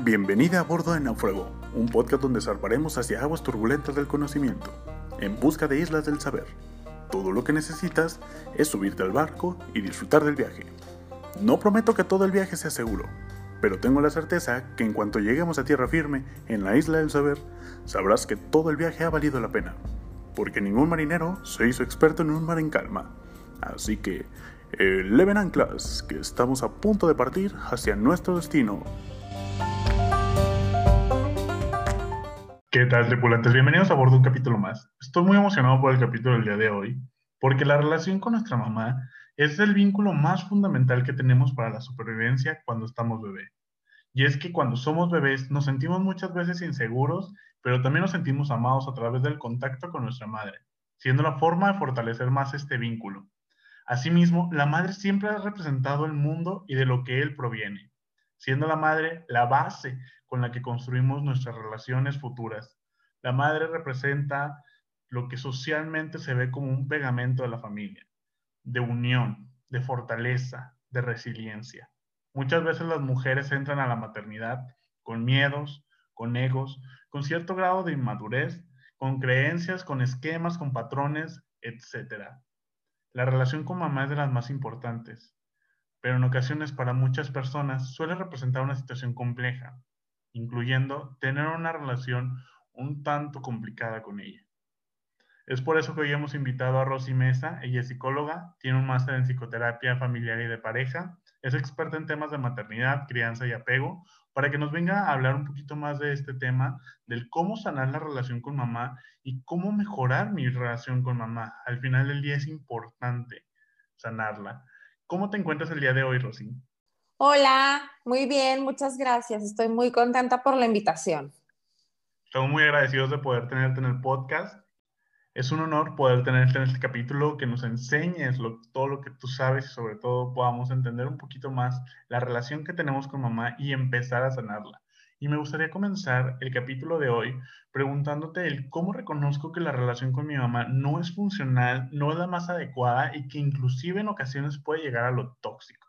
Bienvenida a bordo de Náufrago, un podcast donde zarparemos hacia aguas turbulentas del conocimiento, en busca de islas del saber. Todo lo que necesitas es subirte al barco y disfrutar del viaje. No prometo que todo el viaje sea seguro, pero tengo la certeza que en cuanto lleguemos a tierra firme en la isla del saber, sabrás que todo el viaje ha valido la pena, porque ningún marinero se hizo experto en un mar en calma. Así que, eleven anclas, que estamos a punto de partir hacia nuestro destino. ¿Qué tal, tripulantes? Bienvenidos a bordo un capítulo más. Estoy muy emocionado por el capítulo del día de hoy, porque la relación con nuestra mamá es el vínculo más fundamental que tenemos para la supervivencia cuando estamos bebés. Y es que cuando somos bebés nos sentimos muchas veces inseguros, pero también nos sentimos amados a través del contacto con nuestra madre, siendo la forma de fortalecer más este vínculo. Asimismo, la madre siempre ha representado el mundo y de lo que él proviene, siendo la madre la base con la que construimos nuestras relaciones futuras. La madre representa lo que socialmente se ve como un pegamento de la familia, de unión, de fortaleza, de resiliencia. Muchas veces las mujeres entran a la maternidad con miedos, con egos, con cierto grado de inmadurez, con creencias, con esquemas, con patrones, etc. La relación con mamá es de las más importantes, pero en ocasiones para muchas personas suele representar una situación compleja, incluyendo tener una relación un tanto complicada con ella. Es por eso que hoy hemos invitado a Rosy Mesa. Ella es psicóloga, tiene un máster en psicoterapia familiar y de pareja, es experta en temas de maternidad, crianza y apego, para que nos venga a hablar un poquito más de este tema, del cómo sanar la relación con mamá y cómo mejorar mi relación con mamá. Al final del día es importante sanarla. ¿Cómo te encuentras el día de hoy, Rosy? Hola, muy bien, muchas gracias. Estoy muy contenta por la invitación. Estamos muy agradecidos de poder tenerte en el podcast. Es un honor poder tenerte en este capítulo, que nos enseñes todo lo que tú sabes y sobre todo podamos entender un poquito más la relación que tenemos con mamá y empezar a sanarla. Y me gustaría comenzar el capítulo de hoy preguntándote el cómo reconozco que la relación con mi mamá no es funcional, no es la más adecuada y que inclusive en ocasiones puede llegar a lo tóxico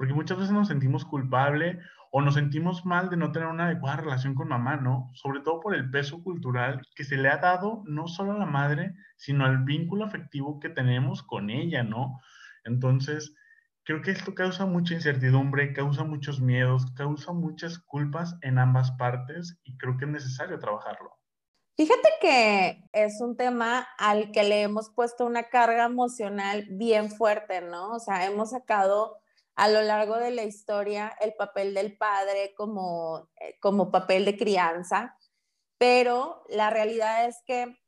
porque muchas veces nos sentimos culpables o nos sentimos mal de no tener una adecuada relación con mamá, ¿no? Sobre todo por el peso cultural que se le ha dado no solo a la madre, sino al vínculo afectivo que tenemos con ella, ¿no? Entonces, creo que esto causa mucha incertidumbre, causa muchos miedos, causa muchas culpas en ambas partes y creo que es necesario trabajarlo. Fíjate que es un tema al que le hemos puesto una carga emocional bien fuerte, ¿no? O sea, hemos sacado a lo largo de la historia el papel del padre como, eh, como papel de crianza, pero la realidad es que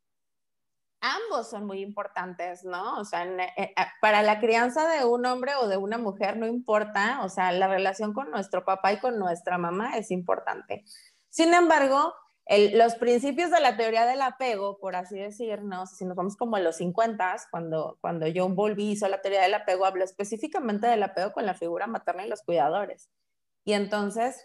ambos son muy importantes, ¿no? O sea, eh, eh, para la crianza de un hombre o de una mujer no importa, o sea, la relación con nuestro papá y con nuestra mamá es importante. Sin embargo, los principios de la teoría del apego, por así decirnos, si nos vamos como a los 50, cuando, cuando John Bowlby hizo la teoría del apego, habló específicamente del apego con la figura materna y los cuidadores. Y entonces,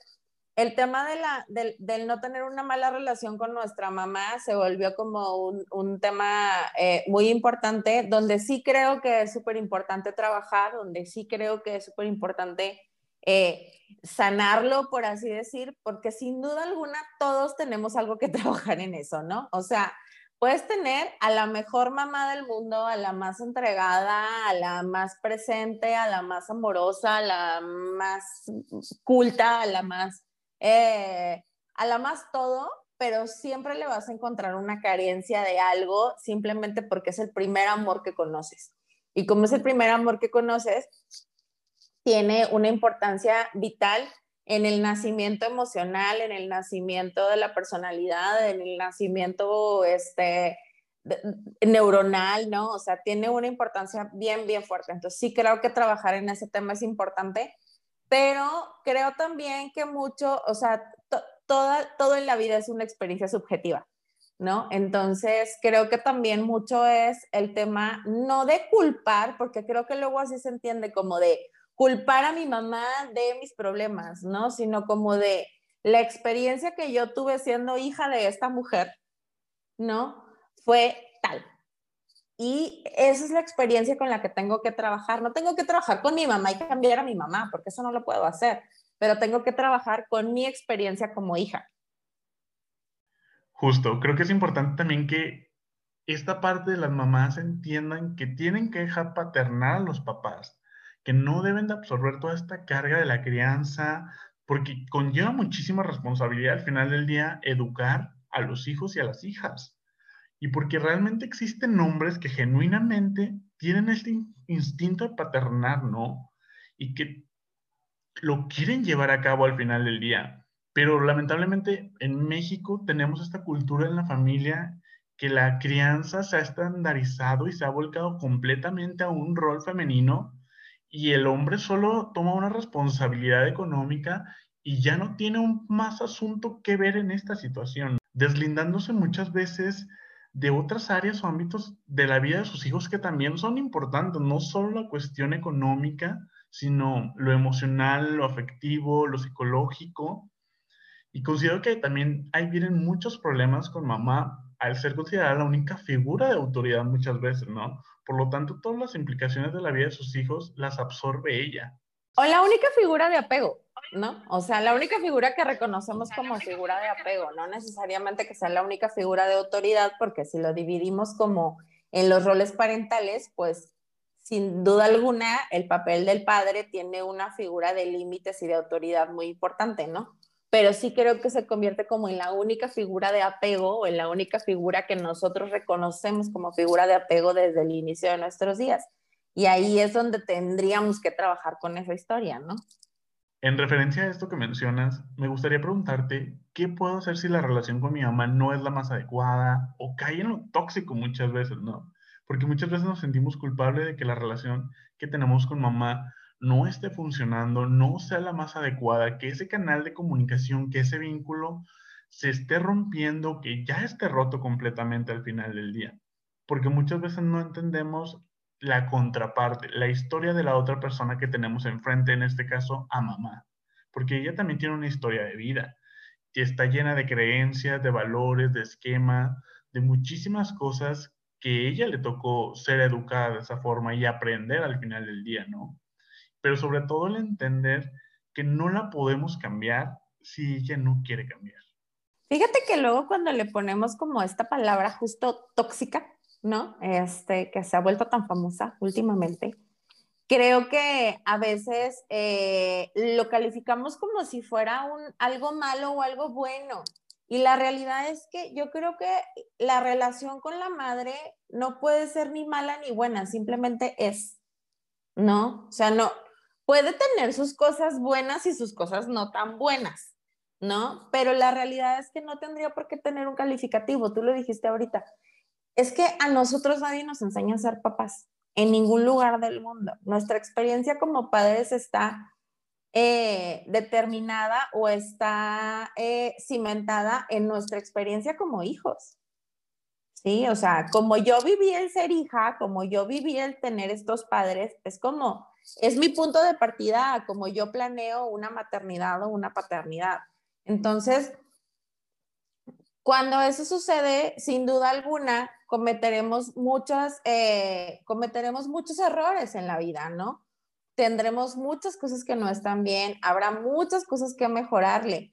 el tema de la, del, no tener una mala relación con nuestra mamá se volvió como un, un tema eh, muy importante, donde sí creo que es súper importante trabajar, donde sí creo que es súper importante eh, sanarlo, por así decir, porque sin duda alguna todos tenemos algo que trabajar en eso, ¿no? O sea, puedes tener a la mejor mamá del mundo, a la más entregada, a la más presente, a la más amorosa, a la más culta, a la más, eh, a la más todo, pero siempre le vas a encontrar una carencia de algo simplemente porque es el primer amor que conoces. Y como es el primer amor que conoces, tiene una importancia vital en el nacimiento emocional, en el nacimiento de la personalidad, en el nacimiento este, neuronal, ¿no? O sea, tiene una importancia bien, bien fuerte. Entonces, sí creo que trabajar en ese tema es importante, pero creo también que mucho, o sea, toda, todo en la vida es una experiencia subjetiva, ¿no? Entonces, creo que también mucho es el tema, no de culpar, porque creo que luego así se entiende como de, culpar a mi mamá de mis problemas, ¿no? Sino como de la experiencia que yo tuve siendo hija de esta mujer, ¿no? Fue tal. Y esa es la experiencia con la que tengo que trabajar. No tengo que trabajar con mi mamá y cambiar a mi mamá, porque eso no lo puedo hacer. pero tengo que trabajar con mi experiencia como hija. Justo, creo que es importante también que esta parte de las mamás entiendan que tienen que dejar paternar a los papás, que no deben de absorber toda esta carga de la crianza, porque conlleva muchísima responsabilidad al final del día educar a los hijos y a las hijas. Y porque realmente existen hombres que genuinamente tienen este instinto de paternar, ¿no? Y que lo quieren llevar a cabo al final del día. Pero lamentablemente en México tenemos esta cultura en la familia que la crianza se ha estandarizado y se ha volcado completamente a un rol femenino y el hombre solo toma una responsabilidad económica y ya no tiene un más asunto que ver en esta situación, deslindándose muchas veces de otras áreas o ámbitos de la vida de sus hijos que también son importantes, no solo la cuestión económica, sino lo emocional, lo afectivo, lo psicológico. Y considero que también ahí vienen muchos problemas con mamá al ser considerada la única figura de autoridad muchas veces, ¿no? Por lo tanto, todas las implicaciones de la vida de sus hijos las absorbe ella. O la única figura de apego, ¿no? O sea, la única figura que reconocemos como figura de apego, no necesariamente que sea la única figura de autoridad, porque si lo dividimos como en los roles parentales, pues sin duda alguna el papel del padre tiene una figura de límites y de autoridad muy importante, ¿no? Pero sí creo que se convierte como en la única figura de apego o en la única figura que nosotros reconocemos como figura de apego desde el inicio de nuestros días. Y ahí es donde tendríamos que trabajar con esa historia, ¿no? En referencia a esto que mencionas, me gustaría preguntarte, ¿qué puedo hacer si la relación con mi mamá no es la más adecuada o cae en lo tóxico muchas veces, ¿no? Porque muchas veces nos sentimos culpables de que la relación que tenemos con mamá no esté funcionando, no sea la más adecuada, que ese canal de comunicación, que ese vínculo se esté rompiendo, que ya esté roto completamente al final del día. Porque muchas veces no entendemos la contraparte, la historia de la otra persona que tenemos enfrente, en este caso a mamá, porque ella también tiene una historia de vida y está llena de creencias, de valores, de esquema, de muchísimas cosas que ella le tocó ser educada de esa forma y aprender al final del día, ¿no? Pero sobre todo el entender que no la podemos cambiar si ella no quiere cambiar. Fíjate que luego cuando le ponemos como esta palabra justo tóxica, ¿no? Este, que se ha vuelto tan famosa últimamente. Creo que a veces eh, lo calificamos como si fuera un, algo malo o algo bueno. Y la realidad es que yo creo que la relación con la madre no puede ser ni mala ni buena, simplemente es, ¿no? O sea, no, puede tener sus cosas buenas y sus cosas no tan buenas, ¿no? Pero la realidad es que no tendría por qué tener un calificativo, tú lo dijiste ahorita es que a nosotros nadie nos enseña a ser papás en ningún lugar del mundo. Nuestra experiencia como padres está eh, determinada o está eh, cimentada en nuestra experiencia como hijos. Sí, o sea, como yo viví el ser hija, como yo viví el tener estos padres, es como, es mi punto de partida como yo planeo una maternidad o una paternidad. Entonces, cuando eso sucede, sin duda alguna, cometeremos muchas, eh, cometeremos muchos errores en la vida, ¿no? Tendremos muchas cosas que no están bien, habrá muchas cosas que mejorarle,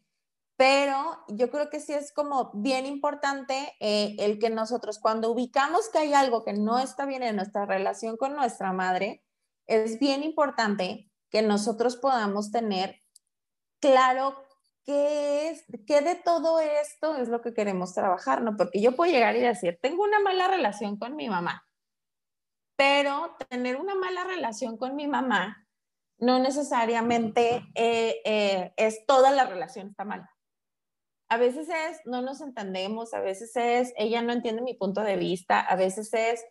pero yo creo que sí es como bien importante eh, el que nosotros cuando ubicamos que hay algo que no está bien en nuestra relación con nuestra madre, es bien importante que nosotros podamos tener claro ¿qué, es, ¿qué de todo esto es lo que queremos trabajar? ¿no? Porque yo puedo llegar y decir, tengo una mala relación con mi mamá, pero tener una mala relación con mi mamá no necesariamente eh, eh, es toda la relación está mala. A veces es, no nos entendemos, a veces es, ella no entiende mi punto de vista, a veces es,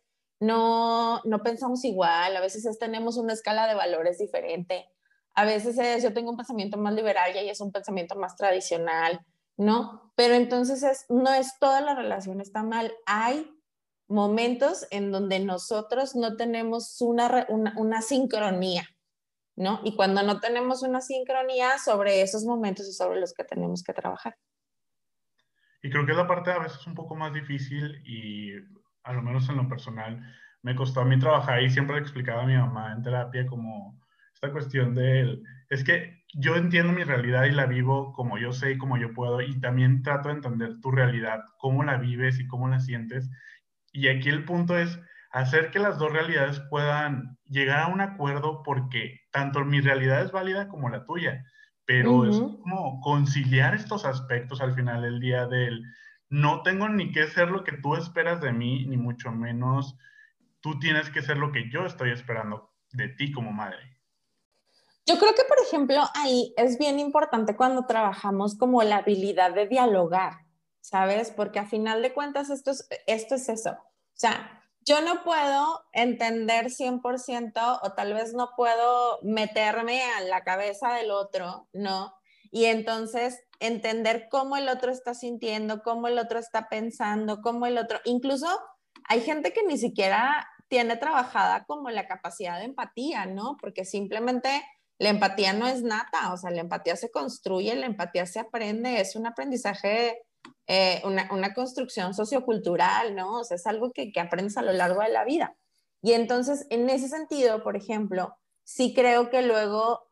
no, no pensamos igual, a veces es, tenemos una escala de valores diferente, a veces es, yo tengo un pensamiento más liberal y ella es un pensamiento más tradicional, ¿no? Pero entonces es, no es toda la relación está mal. Hay momentos en donde nosotros no tenemos una, una, sincronía, ¿no? Y cuando no tenemos una sincronía sobre esos momentos es sobre los que tenemos que trabajar. Y creo que es la parte a veces un poco más difícil y a lo menos en lo personal me costó a mí trabajar y siempre le explicaba a mi mamá en terapia como esta cuestión del es que yo entiendo mi realidad y la vivo como yo sé y como yo puedo, y también trato de entender tu realidad, cómo la vives y cómo la sientes. Y aquí el punto es hacer que las dos realidades puedan llegar a un acuerdo porque tanto mi realidad es válida como la tuya, pero es como conciliar estos aspectos al final del día del no tengo ni que ser lo que tú esperas de mí, ni mucho menos tú tienes que ser lo que yo estoy esperando de ti como madre. Yo creo que, por ejemplo, ahí es bien importante cuando trabajamos como la habilidad de dialogar, ¿sabes? Porque a final de cuentas esto es, esto es eso. O sea, yo no puedo entender 100% o tal vez no puedo meterme a la cabeza del otro, ¿no? Y entonces entender cómo el otro está sintiendo, cómo el otro está pensando, cómo el otro, incluso hay gente que ni siquiera tiene trabajada como la capacidad de empatía, ¿no? Porque simplemente la empatía no es nata, o sea, la empatía se construye, la empatía se aprende, es un aprendizaje, eh, una, una, construcción sociocultural, ¿no? O sea, es algo que, que aprendes a lo largo de la vida. Y entonces, en ese sentido, por ejemplo, sí creo que luego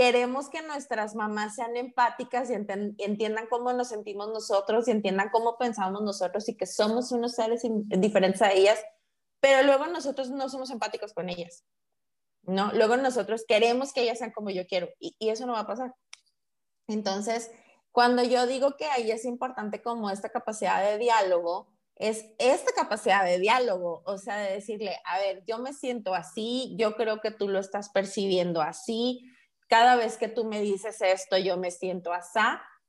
queremos que nuestras mamás sean empáticas y entiendan cómo nos sentimos nosotros y entiendan cómo pensamos nosotros y que somos unos seres diferentes a ellas, pero luego nosotros no somos empáticos con ellas, ¿no? Luego nosotros queremos que ellas sean como yo quiero y, eso no va a pasar. Entonces, cuando yo digo que ahí es importante como esta capacidad de diálogo, es esta capacidad de diálogo, o sea, de decirle, a ver, yo me siento así, yo creo que tú lo estás percibiendo así, cada vez que tú me dices esto, yo me siento así,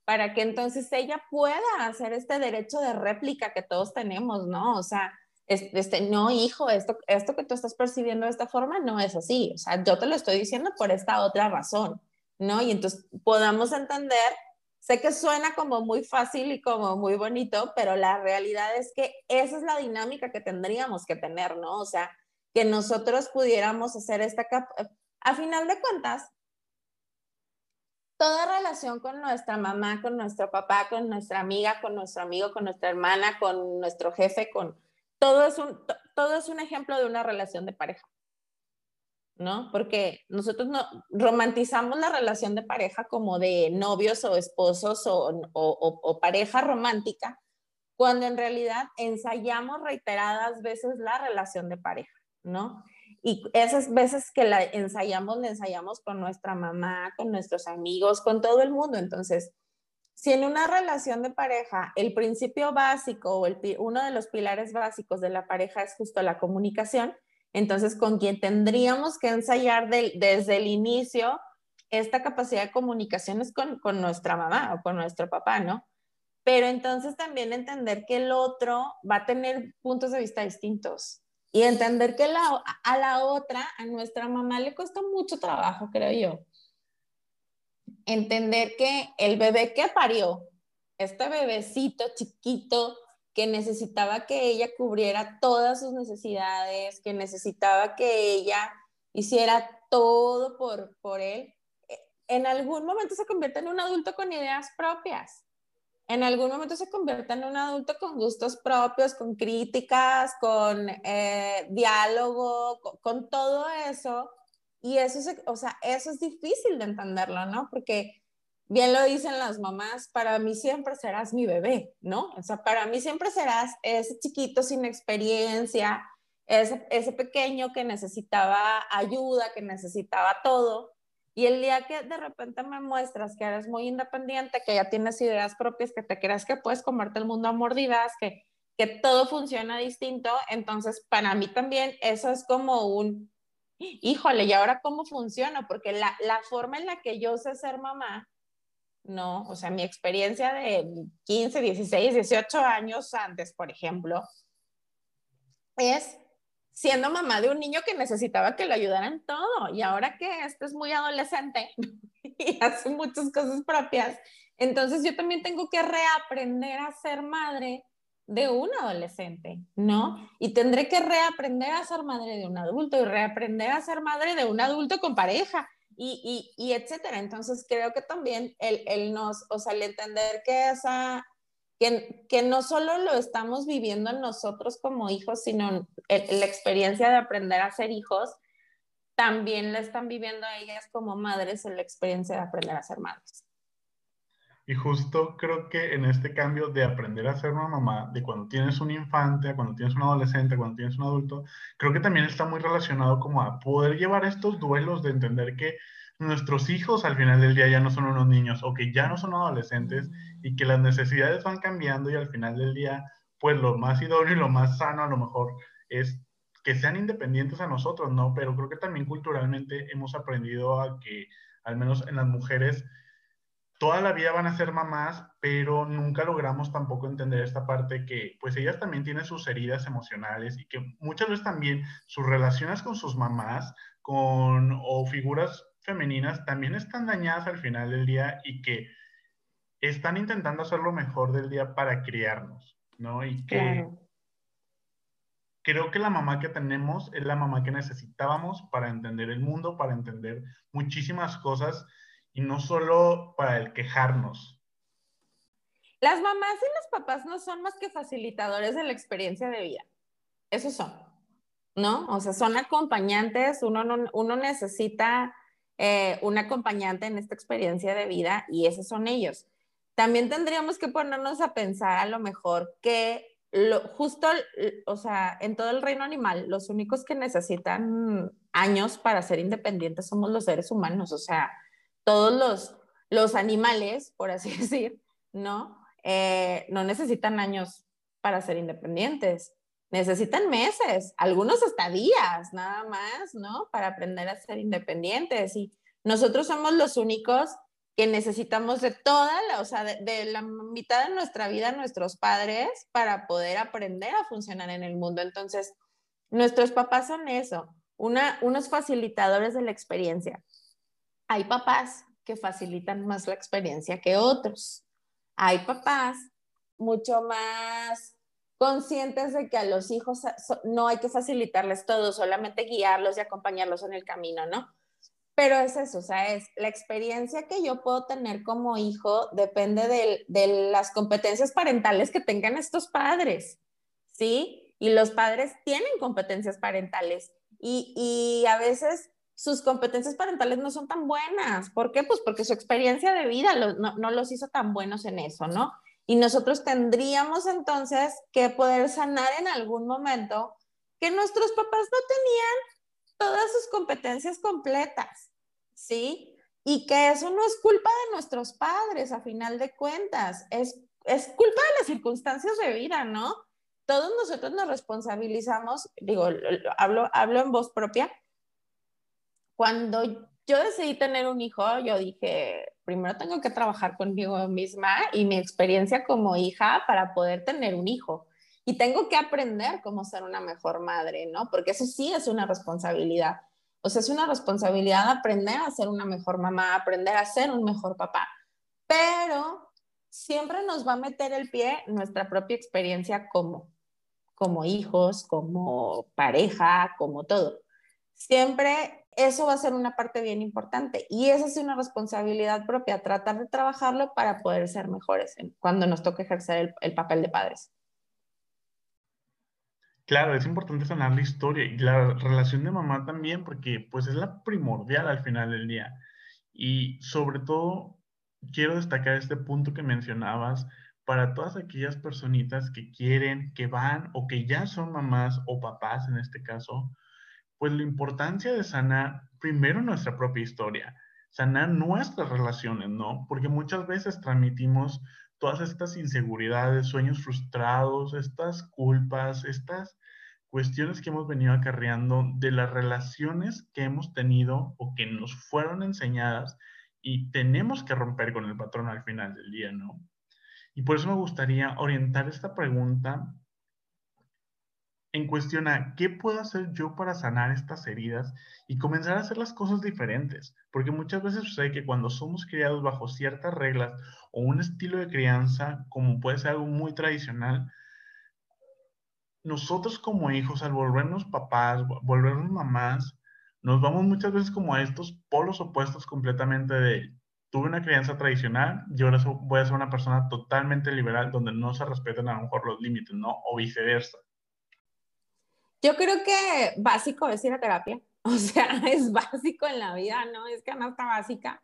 para que entonces ella pueda hacer este derecho de réplica que todos tenemos, ¿no? O sea, este, no, hijo, esto, esto que tú estás percibiendo de esta forma no es así. O sea, yo te lo estoy diciendo por esta otra razón, ¿no? Y entonces podamos entender, sé que suena como muy fácil y como muy bonito, pero la realidad es que esa es la dinámica que tendríamos que tener, ¿no? O sea, que nosotros pudiéramos hacer esta... A final de cuentas, toda relación con nuestra mamá, con nuestro papá, con nuestra amiga, con nuestro amigo, con nuestra hermana, con nuestro jefe, con todo es un, todo es un ejemplo de una relación de pareja, ¿no? Porque nosotros no romantizamos la relación de pareja como de novios o esposos o, pareja romántica, cuando en realidad ensayamos reiteradas veces la relación de pareja, ¿no? Y esas veces que la ensayamos, la ensayamos con nuestra mamá, con nuestros amigos, con todo el mundo. Entonces, si en una relación de pareja el principio básico o el, uno de los pilares básicos de la pareja es justo la comunicación, entonces con quien tendríamos que ensayar desde el inicio esta capacidad de comunicación es con, nuestra mamá o con nuestro papá, ¿no? Pero entonces también entender que el otro va a tener puntos de vista distintos y entender que a la otra, a nuestra mamá le cuesta mucho trabajo, creo yo entender que el bebé que parió, este bebecito chiquito que necesitaba que ella cubriera todas sus necesidades, que necesitaba que ella hiciera todo por, por él, eh, en algún momento se convierte en un adulto con ideas propias. En algún momento se convierte en un adulto con gustos propios, con críticas, con eh, diálogo, con todo eso y eso es, o sea, eso es difícil de entenderlo, ¿no? Porque bien lo dicen las mamás, para mí siempre serás mi bebé, ¿no? O sea, para mí siempre serás ese chiquito sin experiencia, ese, ese pequeño que necesitaba ayuda, que necesitaba todo. Y el día que de repente me muestras que eres muy independiente, que ya tienes ideas propias, que te crees que puedes comerte el mundo a mordidas, que, que todo funciona distinto, entonces para mí también eso es como un, híjole, ¿y ahora cómo funciona? Porque la, la forma en la que yo sé ser mamá, no, o sea, mi experiencia de 15, 16, 18 años antes, por ejemplo, es siendo mamá de un niño que necesitaba que lo ayudaran todo. Y ahora que este es muy adolescente y hace muchas cosas propias, entonces yo también tengo que reaprender a ser madre de un adolescente, ¿no? Y tendré que reaprender a ser madre de un adulto y reaprender a ser madre de un adulto con pareja y, y, y etcétera. Entonces creo que también el, el, nos, o sea, el entender que esa, que, que no solo lo estamos viviendo nosotros como hijos, sino la experiencia de aprender a ser hijos, también la están viviendo ellas como madres en la experiencia de aprender a ser madres. Y justo creo que en este cambio de aprender a ser una mamá, de cuando tienes un infante, a cuando tienes un adolescente, cuando tienes un adulto, creo que también está muy relacionado como a poder llevar estos duelos de entender que nuestros hijos al final del día ya no son unos niños o que ya no son adolescentes y que las necesidades van cambiando y al final del día, pues lo más idóneo y lo más sano a lo mejor es que sean independientes a nosotros, ¿no? Pero creo que también culturalmente hemos aprendido a que, al menos en las mujeres, toda la vida van a ser mamás, pero nunca logramos tampoco entender esta parte que pues ellas también tienen sus heridas emocionales y que muchas veces también sus relaciones con sus mamás con o figuras femeninas también están dañadas al final del día y que están intentando hacer lo mejor del día para criarnos, ¿no? Y que creo que la mamá que tenemos es la mamá que necesitábamos para entender el mundo, para entender muchísimas cosas y no solo para el quejarnos. Las mamás y los papás no son más que facilitadores de la experiencia de vida. Esos son, ¿no? O sea, son acompañantes, uno, uno necesita eh, un acompañante en esta experiencia de vida y esos son ellos. También tendríamos que ponernos a pensar a lo mejor que lo, justo, o sea, en todo el reino animal, los únicos que necesitan años para ser independientes somos los seres humanos, o sea, todos los, los animales, por así decir, ¿no? Eh, no necesitan años para ser independientes, necesitan meses, algunos hasta días, nada más, ¿no? Para aprender a ser independientes. Y nosotros somos los únicos que necesitamos de toda la, o sea, de, la mitad de nuestra vida nuestros padres para poder aprender a funcionar en el mundo. Entonces, nuestros papás son eso, una, unos facilitadores de la experiencia hay papás que facilitan más la experiencia que otros. Hay papás mucho más conscientes de que a los hijos no hay que facilitarles todo, solamente guiarlos y acompañarlos en el camino, ¿no? Pero es eso, o sea, es la experiencia que yo puedo tener como hijo depende de, las competencias parentales que tengan estos padres, ¿sí? Y los padres tienen competencias parentales y a veces sus competencias parentales no son tan buenas. ¿Por qué? Pues porque su experiencia de vida no, los hizo tan buenos en eso, ¿no? Y nosotros tendríamos entonces que poder sanar en algún momento que nuestros papás no tenían todas sus competencias completas, ¿sí? Y que eso no es culpa de nuestros padres, a final de cuentas, es, es culpa de las circunstancias de vida, ¿no? Todos nosotros nos responsabilizamos, digo, hablo, hablo en voz propia, cuando yo decidí tener un hijo, yo dije, primero tengo que trabajar conmigo misma y mi experiencia como hija para poder tener un hijo. Y tengo que aprender cómo ser una mejor madre, ¿no? Porque eso sí es una responsabilidad. O sea, es una responsabilidad aprender a ser una mejor mamá, aprender a ser un mejor papá. Pero siempre nos va a meter el pie nuestra propia experiencia como, como hijos, como pareja, como todo. Siempre eso va a ser una parte bien importante y esa es una responsabilidad propia, tratar de trabajarlo para poder ser mejores cuando nos toque ejercer el, papel de padres. Claro, es importante sanar la historia y la relación de mamá también, porque pues es la primordial al final del día. Y sobre todo, quiero destacar este punto que mencionabas para todas aquellas personitas que quieren, que van o que ya son mamás o papás en este caso, pues la importancia de sanar primero nuestra propia historia, sanar nuestras relaciones, ¿no? Porque muchas veces transmitimos todas estas inseguridades, sueños frustrados, estas culpas, estas cuestiones que hemos venido acarreando de las relaciones que hemos tenido o que nos fueron enseñadas y tenemos que romper con el patrón al final del día, ¿no? Y por eso me gustaría orientar esta pregunta en cuestión a qué puedo hacer yo para sanar estas heridas y comenzar a hacer las cosas diferentes. Porque muchas veces sucede que cuando somos criados bajo ciertas reglas o un estilo de crianza, como puede ser algo muy tradicional, nosotros como hijos, al volvernos papás, volvernos mamás, nos vamos muchas veces como a estos polos opuestos completamente de tuve una crianza tradicional y ahora voy a ser una persona totalmente liberal donde no se respetan a lo mejor los límites, ¿no? O viceversa. Yo creo que básico es ir a terapia. O sea, es básico en la vida, ¿no? Es canasta básica.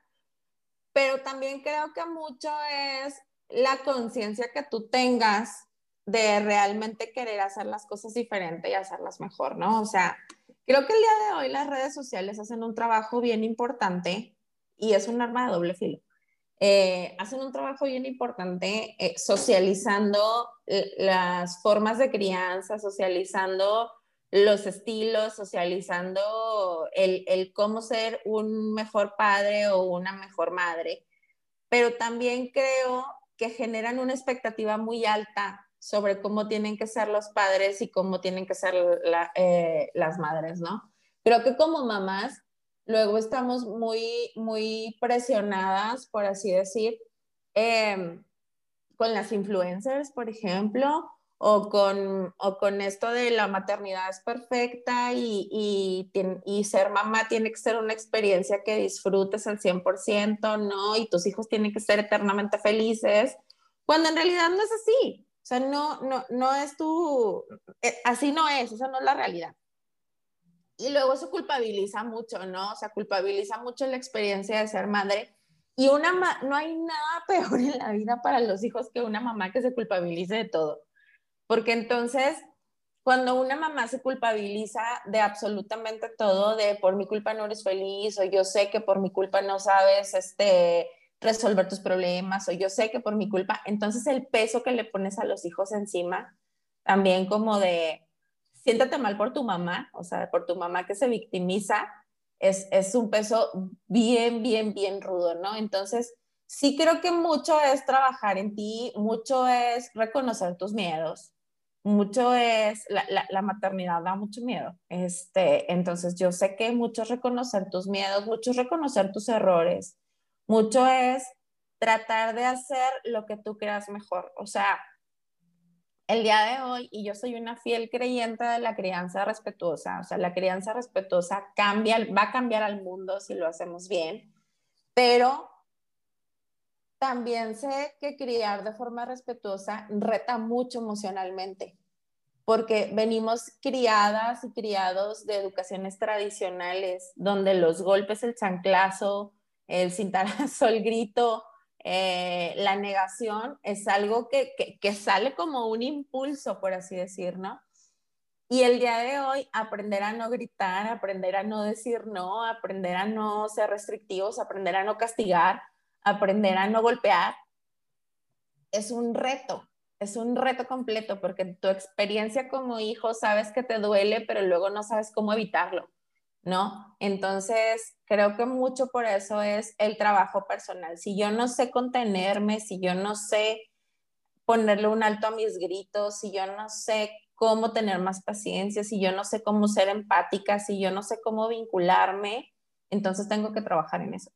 Pero también creo que mucho es la conciencia que tú tengas de realmente querer hacer las cosas diferente y hacerlas mejor, ¿no? O sea, creo que el día de hoy las redes sociales hacen un trabajo bien importante y es un arma de doble filo. Eh, hacen un trabajo bien importante eh, socializando las formas de crianza, socializando los estilos, socializando el, el, cómo ser un mejor padre o una mejor madre, pero también creo que generan una expectativa muy alta sobre cómo tienen que ser los padres y cómo tienen que ser eh, las madres, ¿no? Creo que como mamás, luego estamos muy, muy presionadas, por así decir, em, con las influencers, por ejemplo, o con, o con esto de la maternidad es perfecta y, y, y, ser mamá tiene que ser una experiencia que disfrutes al 100%, ¿no? Y tus hijos tienen que ser eternamente felices, cuando en realidad no es así. O sea, no, no, no es tu, eh, así no es, esa no es la realidad. Y luego se culpabiliza mucho, ¿no? O sea, culpabiliza mucho la experiencia de ser madre. Y una no hay nada peor en la vida para los hijos que una mamá que se culpabilice de todo porque entonces, cuando una mamá se culpabiliza de absolutamente todo, de por mi culpa no eres feliz, o yo sé que por mi culpa no sabes este, resolver tus problemas, o yo sé que por mi culpa, entonces el peso que le pones a los hijos encima, también como de, siéntate mal por tu mamá, o sea, por tu mamá que se victimiza, es, es un peso bien, bien, bien rudo, ¿no? Entonces, sí creo que mucho es trabajar en ti, mucho es reconocer tus miedos, mucho es, la, maternidad da mucho miedo. Este, entonces yo sé que mucho es reconocer tus miedos, mucho es reconocer tus errores, mucho es tratar de hacer lo que tú creas mejor. O sea, el día de hoy, y yo soy una fiel creyente de la crianza respetuosa, o sea, la crianza respetuosa cambia, va a cambiar al mundo si lo hacemos bien, pero también sé que criar de forma respetuosa reta mucho emocionalmente, porque venimos criadas y criados de educaciones tradicionales, donde los golpes, el chanclazo, el cintarazo, el grito, eh, la negación es algo que, que, sale como un impulso, por así decir, ¿no? Y el día de hoy, aprender a no gritar, aprender a no decir no, aprender a no ser restrictivos, aprender a no castigar, aprender a no golpear, es un reto, es un reto completo porque tu experiencia como hijo sabes que te duele, pero luego no sabes cómo evitarlo, ¿no? Entonces, creo que mucho por eso es el trabajo personal. Si yo no sé contenerme, si yo no sé ponerle un alto a mis gritos, si yo no sé cómo tener más paciencia, si yo no sé cómo ser empática, si yo no sé cómo vincularme, entonces tengo que trabajar en eso.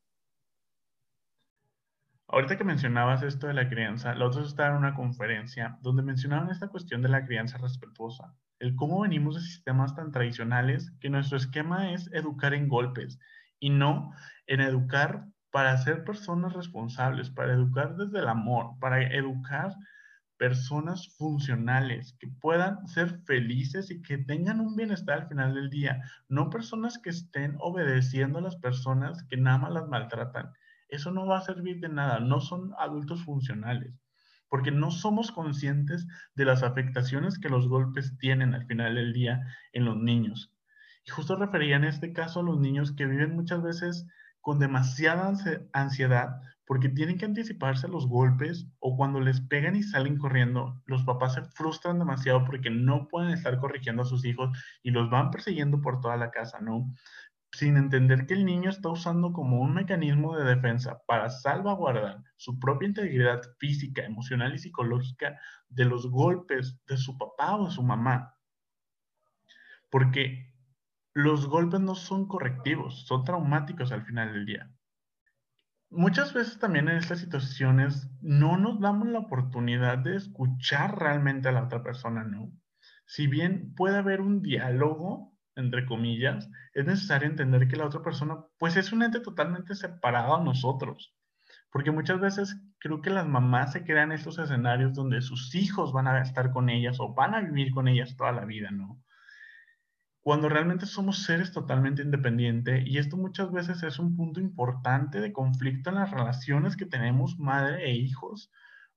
Ahorita que mencionabas esto de la crianza, la otra estaba en una conferencia donde mencionaban esta cuestión de la crianza respetuosa, el cómo venimos de sistemas tan tradicionales que nuestro esquema es educar en golpes y no en educar para ser personas responsables, para educar desde el amor, para educar personas funcionales, que puedan ser felices y que tengan un bienestar al final del día, no personas que estén obedeciendo a las personas que nada más las maltratan eso no va a servir de nada, no son adultos funcionales, porque no somos conscientes de las afectaciones que los golpes tienen al final del día en los niños. Y justo refería en este caso a los niños que viven muchas veces con demasiada ansiedad porque tienen que anticiparse a los golpes o cuando les pegan y salen corriendo, los papás se frustran demasiado porque no pueden estar corrigiendo a sus hijos y los van persiguiendo por toda la casa, ¿no? Sin entender que el niño está usando como un mecanismo de defensa para salvaguardar su propia integridad física, emocional y psicológica de los golpes de su papá o de su mamá. Porque los golpes no son correctivos, son traumáticos al final del día. Muchas veces también en estas situaciones no nos damos la oportunidad de escuchar realmente a la otra persona, ¿no? Si bien puede haber un diálogo entre comillas, es necesario entender que la otra persona, pues es un ente totalmente separado a nosotros. Porque muchas veces creo que las mamás se crean estos escenarios donde sus hijos van a estar con ellas o van a vivir con ellas toda la vida, ¿no? cuando realmente somos seres totalmente independientes y esto muchas veces es un punto importante de conflicto en las relaciones que tenemos madre e hijos,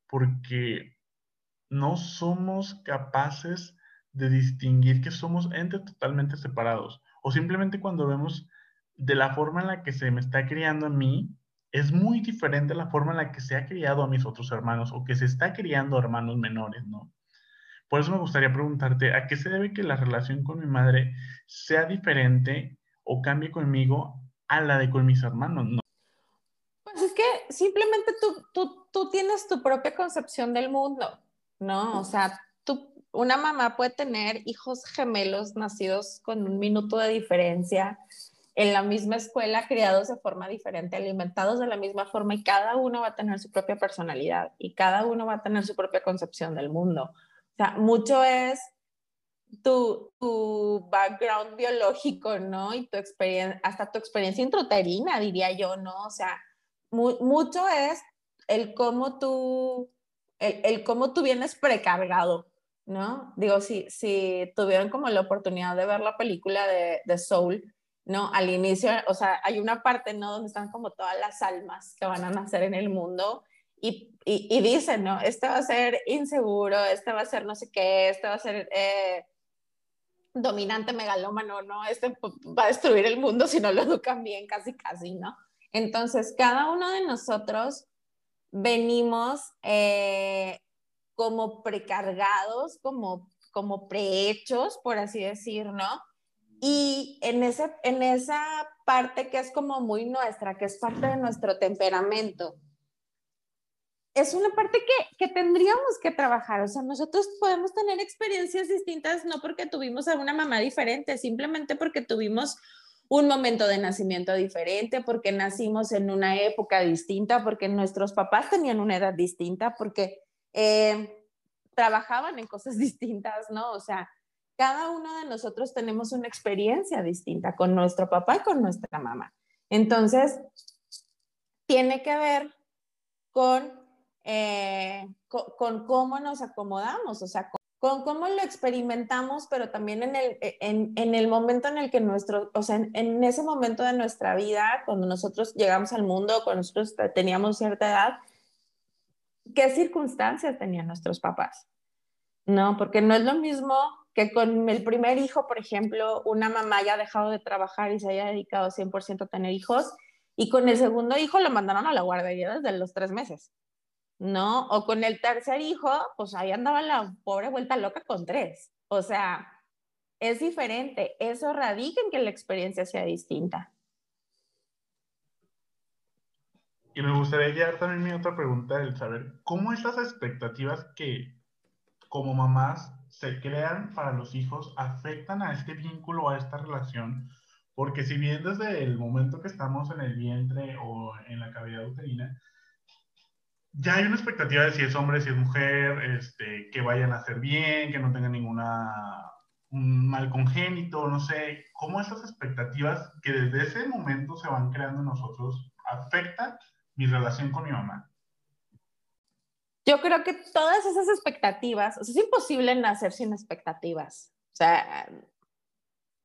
porque no somos capaces de distinguir que somos entes totalmente separados o simplemente cuando vemos de la forma en la que se me está criando a mí, es muy diferente la forma en la que se ha criado a mis otros hermanos o que se está criando a hermanos menores, ¿no? Por eso me gustaría preguntarte, ¿a qué se debe que la relación con mi madre sea diferente o cambie conmigo a la de con mis hermanos? No. Pues es que simplemente tú, tú, tú tienes tu propia concepción del mundo, ¿no? O sea, una mamá puede tener hijos gemelos nacidos con un minuto de diferencia en la misma escuela, criados de forma diferente, alimentados de la misma forma y cada uno va a tener su propia personalidad y cada uno va a tener su propia concepción del mundo. O sea, mucho es tu, tu background biológico, ¿no? Y tu experiencia, hasta tu experiencia intrauterina, diría yo, ¿no? O sea, mucho es el cómo tú, el, el, cómo tú vienes precargado, ¿no? Digo, si, si tuvieron como la oportunidad de ver la película de, de Soul, ¿no? Al inicio, o sea, hay una parte, ¿no? Donde están como todas las almas que van a nacer en el mundo y, y, dicen, ¿no? Este va a ser inseguro, este va a ser no sé qué, este va a ser eh, dominante, megalómano, ¿no? Este va a destruir el mundo si no lo educan bien, casi, casi, ¿no? Entonces, cada uno de nosotros venimos eh, como precargados, como, como prehechos, por así decir, ¿no? Y en, ese, en esa parte que es como muy nuestra, que es parte de nuestro temperamento, es una parte que, que, tendríamos que trabajar. O sea, nosotros podemos tener experiencias distintas no porque tuvimos a una mamá diferente, simplemente porque tuvimos un momento de nacimiento diferente, porque nacimos en una época distinta, porque nuestros papás tenían una edad distinta, porque eh, trabajaban en cosas distintas, ¿no? O sea, cada uno de nosotros tenemos una experiencia distinta con nuestro papá y con nuestra mamá. Entonces, tiene que ver con eh, con, cómo nos acomodamos, o sea, con, cómo lo experimentamos, pero también en el, e, en, el momento en el que nuestro, o sea, en, ese momento de nuestra vida, cuando nosotros llegamos al mundo, cuando nosotros teníamos cierta edad, ¿qué circunstancias tenían nuestros papás? No, porque no es lo mismo que con el primer hijo, por ejemplo, una mamá haya dejado de trabajar y se haya dedicado 100% a tener hijos, y con el segundo hijo lo mandaron a la guardería desde los tres meses. ¿no? O con el tercer hijo, pues ahí andaba la pobre vuelta loca con tres. O sea, es diferente. Eso radica en que la experiencia sea distinta. Y me gustaría ya también mi otra pregunta, el saber cómo estas expectativas que como mamás se crean para los hijos afectan a este vínculo, a esta relación, porque si bien desde el momento que estamos en el vientre o en la cavidad uterina, ya hay una expectativa de si es hombre, si es mujer, este, que vayan a hacer bien, que no tengan ninguna un mal congénito, no sé, cómo esas expectativas que desde ese momento se van creando en nosotros afectan mi relación con mi mamá. Yo creo que todas esas expectativas, o sea, es imposible nacer sin expectativas. O sea,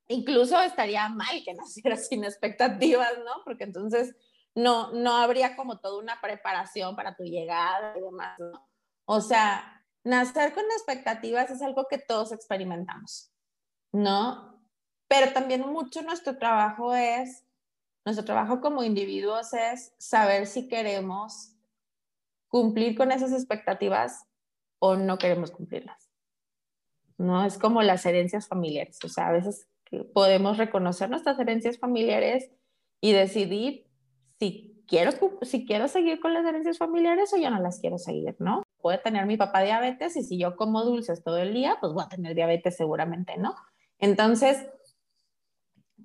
incluso estaría mal que naciera sin expectativas, ¿no? Porque entonces no, no habría como toda una preparación para tu llegada y demás, ¿no? O sea, nacer con expectativas es algo que todos experimentamos, ¿no? Pero también mucho nuestro trabajo es, nuestro trabajo como individuos es saber si queremos cumplir con esas expectativas o no queremos cumplirlas. ¿No? Es como las herencias familiares, o sea, a veces podemos reconocer nuestras herencias familiares y decidir si quiero, si quiero seguir con las herencias familiares o ya no las quiero seguir, ¿no? Puede tener mi papá diabetes y si yo como dulces todo el día, pues voy a tener diabetes seguramente, ¿no? Entonces,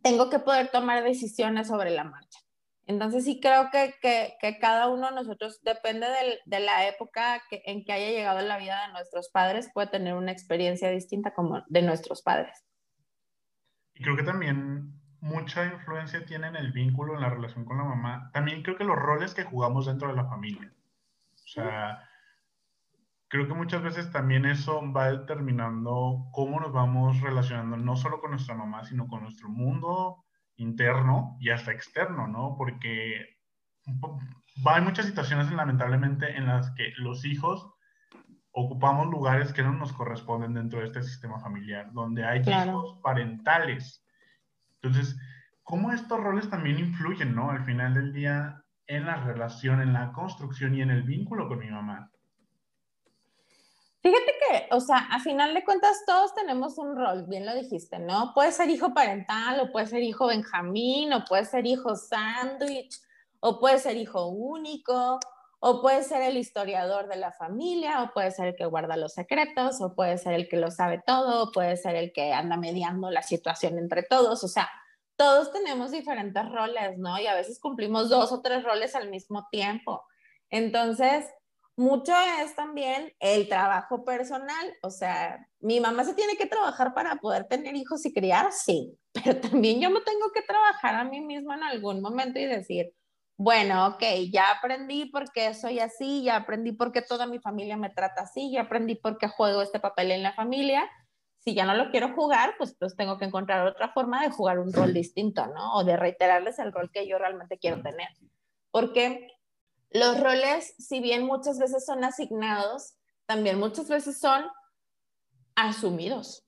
tengo que poder tomar decisiones sobre la marcha. Entonces sí creo que, que, que cada uno de nosotros, depende de, de la época que, en que haya llegado la vida de nuestros padres, puede tener una experiencia distinta como de nuestros padres. Y creo que también mucha influencia tiene en el vínculo, en la relación con la mamá. También creo que los roles que jugamos dentro de la familia. O sea, creo que muchas veces también eso va determinando cómo nos vamos relacionando, no solo con nuestra mamá, sino con nuestro mundo interno y hasta externo, ¿no? Porque hay muchas situaciones lamentablemente en las que los hijos ocupamos lugares que no nos corresponden dentro de este sistema familiar, donde hay hijos parentales. Entonces, ¿cómo estos roles también influyen, ¿no? Al final del día en la relación, en la construcción y en el vínculo con mi mamá. Fíjate que, o sea, a final de cuentas todos tenemos un rol, bien lo dijiste, ¿no? Puede ser hijo parental, o puede ser hijo Benjamín, o puede ser hijo sándwich, o puede ser hijo único, o puede ser el historiador de la familia, o puede ser el que guarda los secretos, o puede ser el que lo sabe todo, o puede ser el que anda mediando la situación entre todos, o sea, todos tenemos diferentes roles, ¿no? Y a veces cumplimos dos o tres roles al mismo tiempo. Entonces, mucho es también el trabajo personal. O sea, mi mamá se tiene que trabajar para poder tener hijos y criar, sí, pero también yo me tengo que trabajar a mí misma en algún momento y decir, bueno, ok, ya aprendí por qué soy así, ya aprendí por qué toda mi familia me trata así, ya aprendí por qué juego este papel en la familia si ya no lo quiero jugar, pues, pues tengo que encontrar otra forma de jugar un rol distinto, ¿no? O de reiterarles el rol que yo realmente quiero tener. Porque los roles, si bien muchas veces son asignados, también muchas veces son asumidos,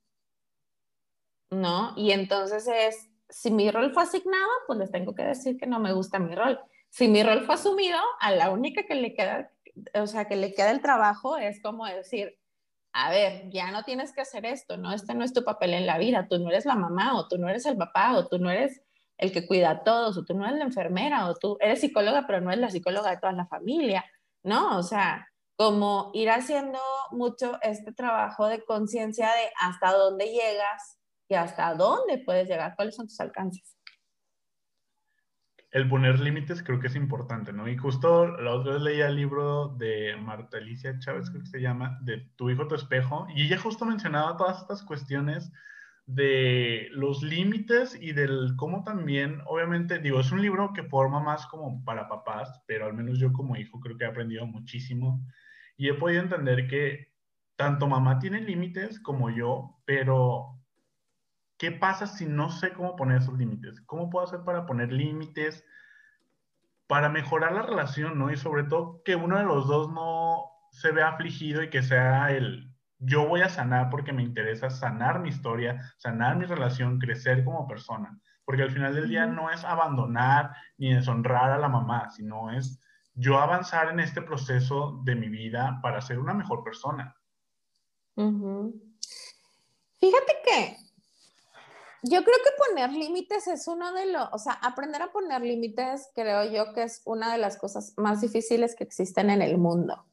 ¿no? Y entonces es, si mi rol fue asignado, pues les tengo que decir que no me gusta mi rol. Si mi rol fue asumido, a la única que le queda, o sea, que le queda el trabajo es como decir, a ver, ya no tienes que hacer esto, ¿no? Este no es tu papel en la vida, tú no eres la mamá, o tú no eres el papá, o tú no eres el que cuida a todos, o tú no eres la enfermera, o tú eres psicóloga, pero no eres la psicóloga de toda la familia, ¿no? O sea, como ir haciendo mucho este trabajo de conciencia de hasta dónde llegas y hasta dónde puedes llegar, cuáles son tus alcances el poner límites creo que es importante, ¿no? Y justo la otra vez leía el libro de Marta Alicia Chávez, creo que se llama, de Tu hijo, tu espejo, y ella justo mencionaba todas estas cuestiones de los límites y del cómo también, obviamente, digo, es un libro que forma más como para papás, pero al menos yo como hijo creo que he aprendido muchísimo y he podido entender que tanto mamá tiene límites como yo, pero ¿qué pasa si no sé cómo poner esos límites? ¿Cómo puedo hacer para poner límites, para mejorar la relación, ¿no? Y sobre todo que uno de los dos no se vea afligido y que sea el, yo voy a sanar porque me interesa sanar mi historia, sanar mi relación, crecer como persona. Porque al final del día no es abandonar ni deshonrar a la mamá, sino es yo avanzar en este proceso de mi vida para ser una mejor persona. Fíjate que yo creo que poner límites es uno de los, o sea, aprender a poner límites creo yo que es una de las cosas más difíciles que existen en el mundo.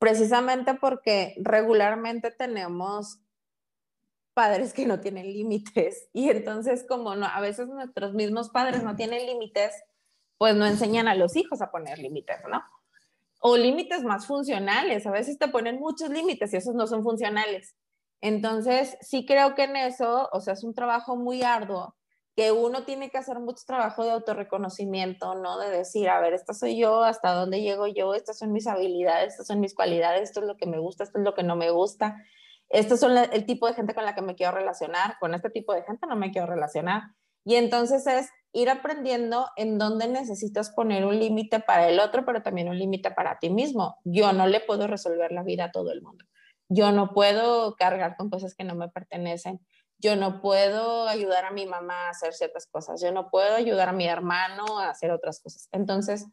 Precisamente porque regularmente tenemos padres que no tienen límites y entonces como no, a veces nuestros mismos padres no tienen límites, pues no enseñan a los hijos a poner límites, ¿no? O límites más funcionales, a veces te ponen muchos límites y esos no son funcionales. Entonces, sí creo que en eso, o sea, es un trabajo muy arduo, que uno tiene que hacer mucho trabajo de autorreconocimiento, ¿no? De decir, a ver, esta soy yo, hasta dónde llego yo, estas son mis habilidades, estas son mis cualidades, esto es lo que me gusta, esto es lo que no me gusta, estos son el tipo de gente con la que me quiero relacionar, con este tipo de gente no me quiero relacionar. Y entonces es ir aprendiendo en dónde necesitas poner un límite para el otro, pero también un límite para ti mismo. Yo no le puedo resolver la vida a todo el mundo. Yo no puedo cargar con cosas que no me pertenecen. Yo no puedo ayudar a mi mamá a hacer ciertas cosas. Yo no puedo ayudar a mi hermano a hacer otras cosas. Entonces,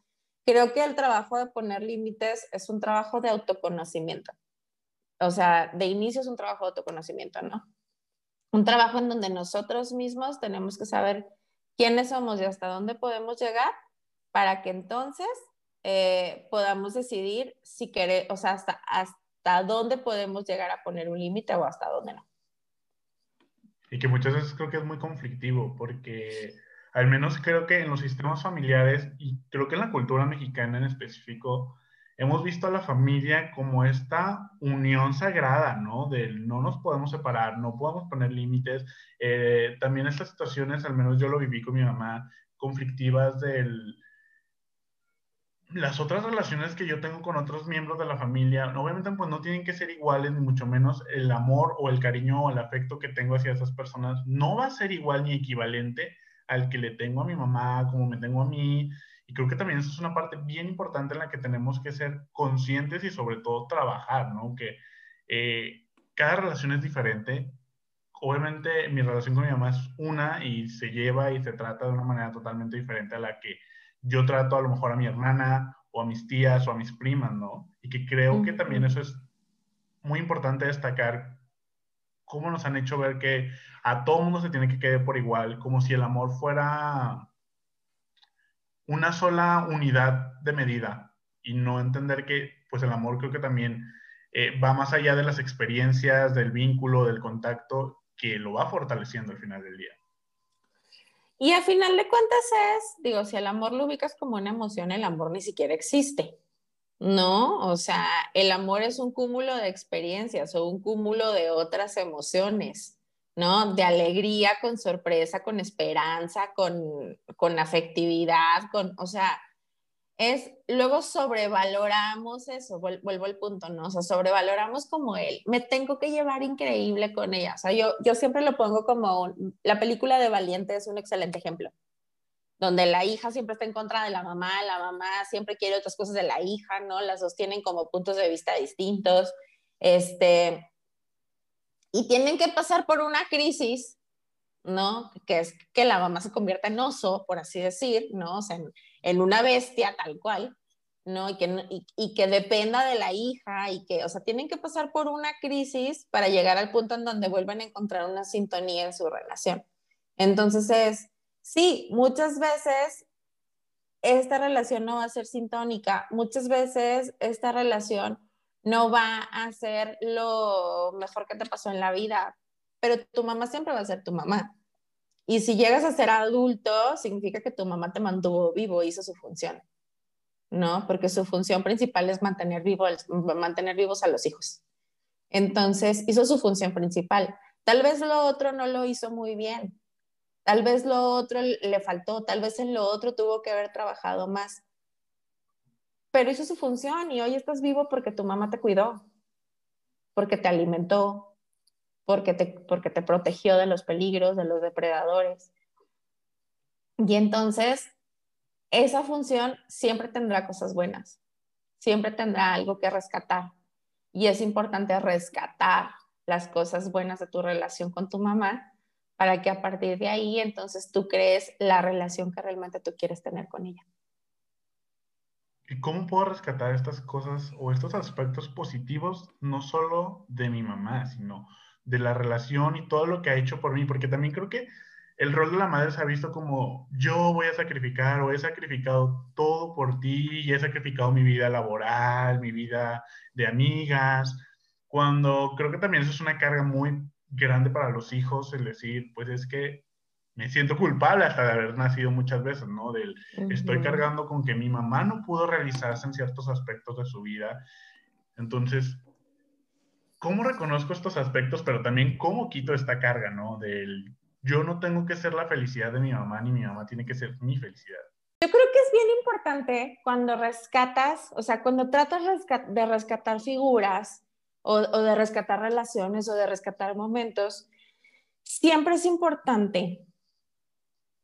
creo que el trabajo de poner límites es un trabajo de autoconocimiento. O sea, de inicio es un trabajo de autoconocimiento, ¿no? Un trabajo en donde nosotros mismos tenemos que saber quiénes somos y hasta dónde podemos llegar para que entonces eh, podamos decidir si queremos, o sea, hasta, dónde podemos llegar a poner un límite o hasta dónde no. Y que muchas veces creo que es muy conflictivo porque al menos creo que en los sistemas familiares y creo que en la cultura mexicana en específico, hemos visto a la familia como esta unión sagrada, ¿no? Del no nos podemos separar, no podemos poner límites. Eh, también estas situaciones, al menos yo lo viví con mi mamá, conflictivas del las otras relaciones que yo tengo con otros miembros de la familia, obviamente pues no tienen que ser iguales, ni mucho menos el amor o el cariño o el afecto que tengo hacia esas personas no va a ser igual ni equivalente al que le tengo a mi mamá, como me tengo a mí. Y creo que también eso es una parte bien importante en la que tenemos que ser conscientes y sobre todo trabajar, ¿no? Que eh, cada relación es diferente. Obviamente mi relación con mi mamá es una y se lleva y se trata de una manera totalmente diferente a la que yo trato a lo mejor a mi hermana o a mis tías o a mis primas, ¿no? Y que creo que también eso es muy importante destacar cómo nos han hecho ver que a todo mundo se tiene que quedar por igual, como si el amor fuera una sola unidad de medida y no entender que pues el amor creo que también eh, va más allá de las experiencias, del vínculo, del contacto, que lo va fortaleciendo al final del día. Y al final de cuentas es, digo, si el amor lo ubicas como una emoción, el amor ni siquiera existe, ¿no? O sea, el amor es un cúmulo de experiencias o un cúmulo de otras emociones, ¿no? De alegría, con sorpresa, con esperanza, con, con afectividad, con, o sea, es, luego sobrevaloramos eso, vuelvo al punto, ¿no? O sea, sobrevaloramos como él, me tengo que llevar increíble con ella. O sea, yo, yo siempre lo pongo como, la película de Valiente es un excelente ejemplo, donde la hija siempre está en contra de la mamá, la mamá siempre quiere otras cosas de la hija, ¿no? Las dos tienen como puntos de vista distintos, este, y tienen que pasar por una crisis, ¿no? Que es que la mamá se convierta en oso, por así decir, ¿no? O sea, en, en una bestia tal cual, ¿no? Y que, y, que dependa de la hija y que, o sea, tienen que pasar por una crisis para llegar al punto en donde vuelven a encontrar una sintonía en su relación. Entonces es, sí, muchas veces esta relación no va a ser sintónica, muchas veces esta relación no va a ser lo mejor que te pasó en la vida, pero tu mamá siempre va a ser tu mamá. Y si llegas a ser adulto, significa que tu mamá te mantuvo vivo, hizo su función, ¿no? Porque su función principal es mantener, vivo, mantener vivos a los hijos. Entonces, hizo su función principal. Tal vez lo otro no lo hizo muy bien. Tal vez lo otro le faltó, tal vez en lo otro tuvo que haber trabajado más. Pero hizo su función y hoy estás vivo porque tu mamá te cuidó, porque te alimentó, porque te, porque te protegió de los peligros, de los depredadores. Y entonces, esa función siempre tendrá cosas buenas, siempre tendrá algo que rescatar. Y es importante rescatar las cosas buenas de tu relación con tu mamá para que a partir de ahí entonces tú crees la relación que realmente tú quieres tener con ella. ¿Y cómo puedo rescatar estas cosas o estos aspectos positivos, no solo de mi mamá, sino de la relación y todo lo que ha hecho por mí, porque también creo que el rol de la madre se ha visto como yo voy a sacrificar o he sacrificado todo por ti y he sacrificado mi vida laboral, mi vida de amigas, cuando creo que también eso es una carga muy grande para los hijos, el decir, pues es que me siento culpable hasta de haber nacido muchas veces, ¿no? Del, Estoy cargando con que mi mamá no pudo realizarse en ciertos aspectos de su vida. Entonces, cómo reconozco estos aspectos, pero también cómo quito esta carga, ¿no? Del yo no tengo que ser la felicidad de mi mamá, ni mi mamá tiene que ser mi felicidad. Yo creo que es bien importante cuando rescatas, o sea, cuando tratas de rescatar figuras o, o de rescatar relaciones o de rescatar momentos, siempre es importante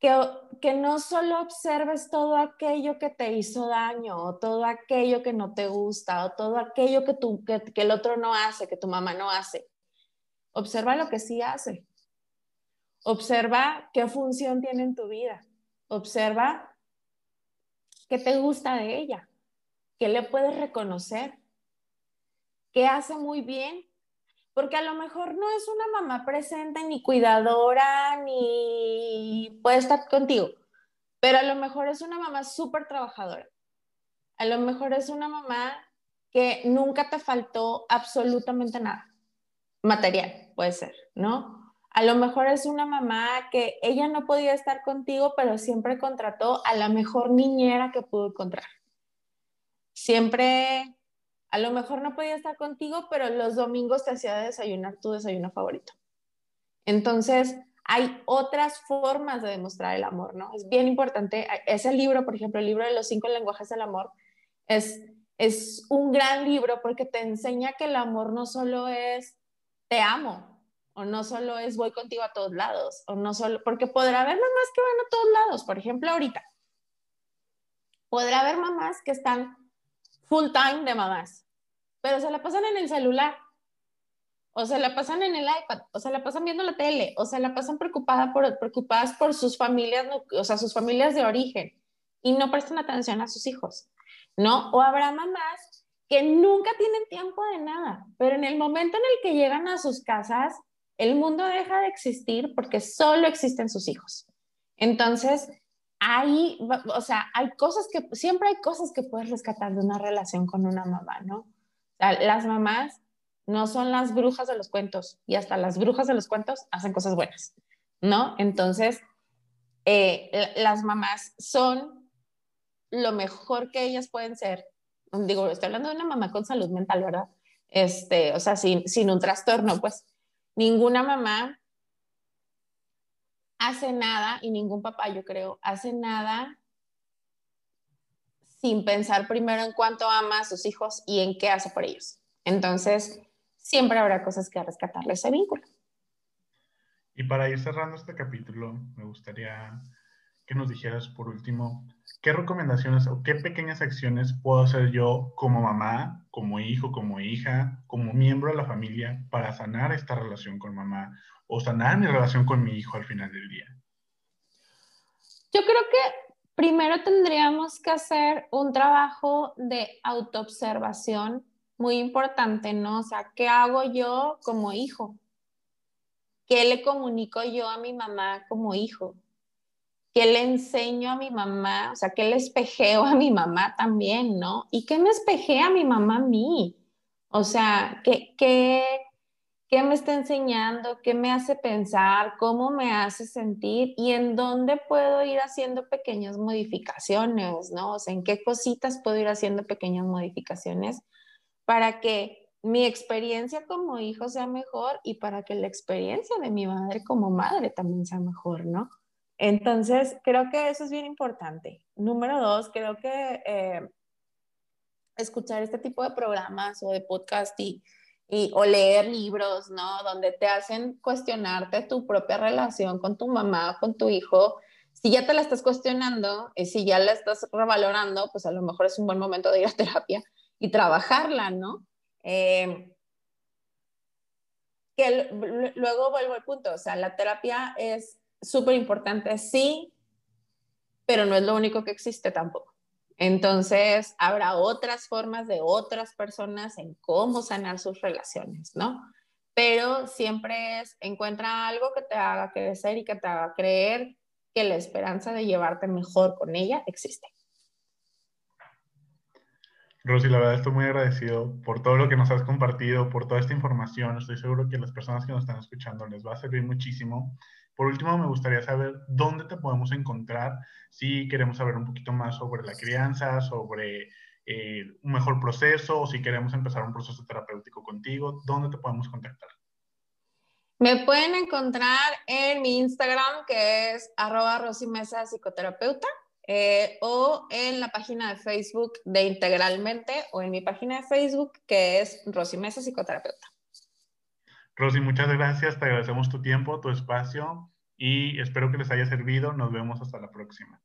que, no solo observes todo aquello que te hizo daño, o todo aquello que no te gusta, o todo aquello que, tú, que, que el otro no hace, que tu mamá no hace. Observa lo que sí hace. Observa qué función tiene en tu vida. Observa qué te gusta de ella, qué le puedes reconocer, qué hace muy bien porque a lo mejor no es una mamá presente, ni cuidadora, ni puede estar contigo, pero a lo mejor es una mamá súper trabajadora. A lo mejor es una mamá que nunca te faltó absolutamente nada. Material, puede ser, ¿no? A lo mejor es una mamá que ella no podía estar contigo, pero siempre contrató a la mejor niñera que pudo encontrar. Siempre a lo mejor no podía estar contigo, pero los domingos te hacía desayunar tu desayuno favorito. Entonces, hay otras formas de demostrar el amor, ¿no? Es bien importante. Ese libro, por ejemplo, el libro de los cinco lenguajes del amor, es, es un gran libro porque te enseña que el amor no solo es te amo, o no solo es voy contigo a todos lados, o no solo, porque podrá haber mamás que van a todos lados, por ejemplo, ahorita. Podrá haber mamás que están full time de mamás, pero se la pasan en el celular, o se la pasan en el iPad, o se la pasan viendo la tele, o se la pasan preocupada por, preocupadas por sus familias, o sea, sus familias de origen, y no prestan atención a sus hijos, ¿no? O habrá mamás que nunca tienen tiempo de nada, pero en el momento en el que llegan a sus casas, el mundo deja de existir porque solo existen sus hijos. Entonces, hay, o sea, hay cosas que, siempre hay cosas que puedes rescatar de una relación con una mamá, ¿no? Las mamás no son las brujas de los cuentos y hasta las brujas de los cuentos hacen cosas buenas, ¿no? Entonces, eh, las mamás son lo mejor que ellas pueden ser. Digo, estoy hablando de una mamá con salud mental, ¿verdad? Este, o sea, sin, sin un trastorno, pues ninguna mamá hace nada y ningún papá, yo creo, hace nada sin pensar primero en cuánto ama a sus hijos y en qué hace por ellos. Entonces, siempre habrá cosas que rescatarle ese vínculo. Y para ir cerrando este capítulo, me gustaría que nos dijeras por último, ¿qué recomendaciones o qué pequeñas acciones puedo hacer yo como mamá, como hijo, como hija, como miembro de la familia para sanar esta relación con mamá o sanar mi relación con mi hijo al final del día? Yo creo que primero tendríamos que hacer un trabajo de autoobservación muy importante, ¿no? O sea, ¿qué hago yo como hijo? ¿Qué le comunico yo a mi mamá como hijo? ¿Qué le enseño a mi mamá? O sea, ¿qué le espejeo a mi mamá también, no? ¿Y qué me espejea a mi mamá a mí? O sea, ¿qué, qué, qué me está enseñando? ¿Qué me hace pensar? ¿Cómo me hace sentir? ¿Y en dónde puedo ir haciendo pequeñas modificaciones, no? O sea, ¿en qué cositas puedo ir haciendo pequeñas modificaciones para que mi experiencia como hijo sea mejor y para que la experiencia de mi madre como madre también sea mejor, ¿no? Entonces, creo que eso es bien importante. Número dos, creo que eh, escuchar este tipo de programas o de podcast y, o leer libros, ¿no? Donde te hacen cuestionarte tu propia relación con tu mamá, con tu hijo. Si ya te la estás cuestionando y si ya la estás revalorando, pues a lo mejor es un buen momento de ir a terapia y trabajarla, ¿no? Eh, que luego vuelvo al punto, o sea, la terapia es súper importante, sí, pero no es lo único que existe tampoco. Entonces, habrá otras formas de otras personas en cómo sanar sus relaciones, ¿no? Pero siempre es, encuentra algo que te haga crecer y que te haga creer que la esperanza de llevarte mejor con ella existe. Rosy, la verdad estoy muy agradecido por todo lo que nos has compartido, por toda esta información. Estoy seguro que las personas que nos están escuchando les va a servir muchísimo. Por último, me gustaría saber dónde te podemos encontrar si queremos saber un poquito más sobre la crianza, sobre eh, un mejor proceso o si queremos empezar un proceso terapéutico contigo, ¿dónde te podemos contactar? Me pueden encontrar en mi Instagram, que es arroba rosimesa psicoterapeuta, eh, o en la página de Facebook de Integralmente, o en mi página de Facebook, que es Rosimesa Psicoterapeuta. Rosy, muchas gracias, te agradecemos tu tiempo, tu espacio y espero que les haya servido. Nos vemos hasta la próxima.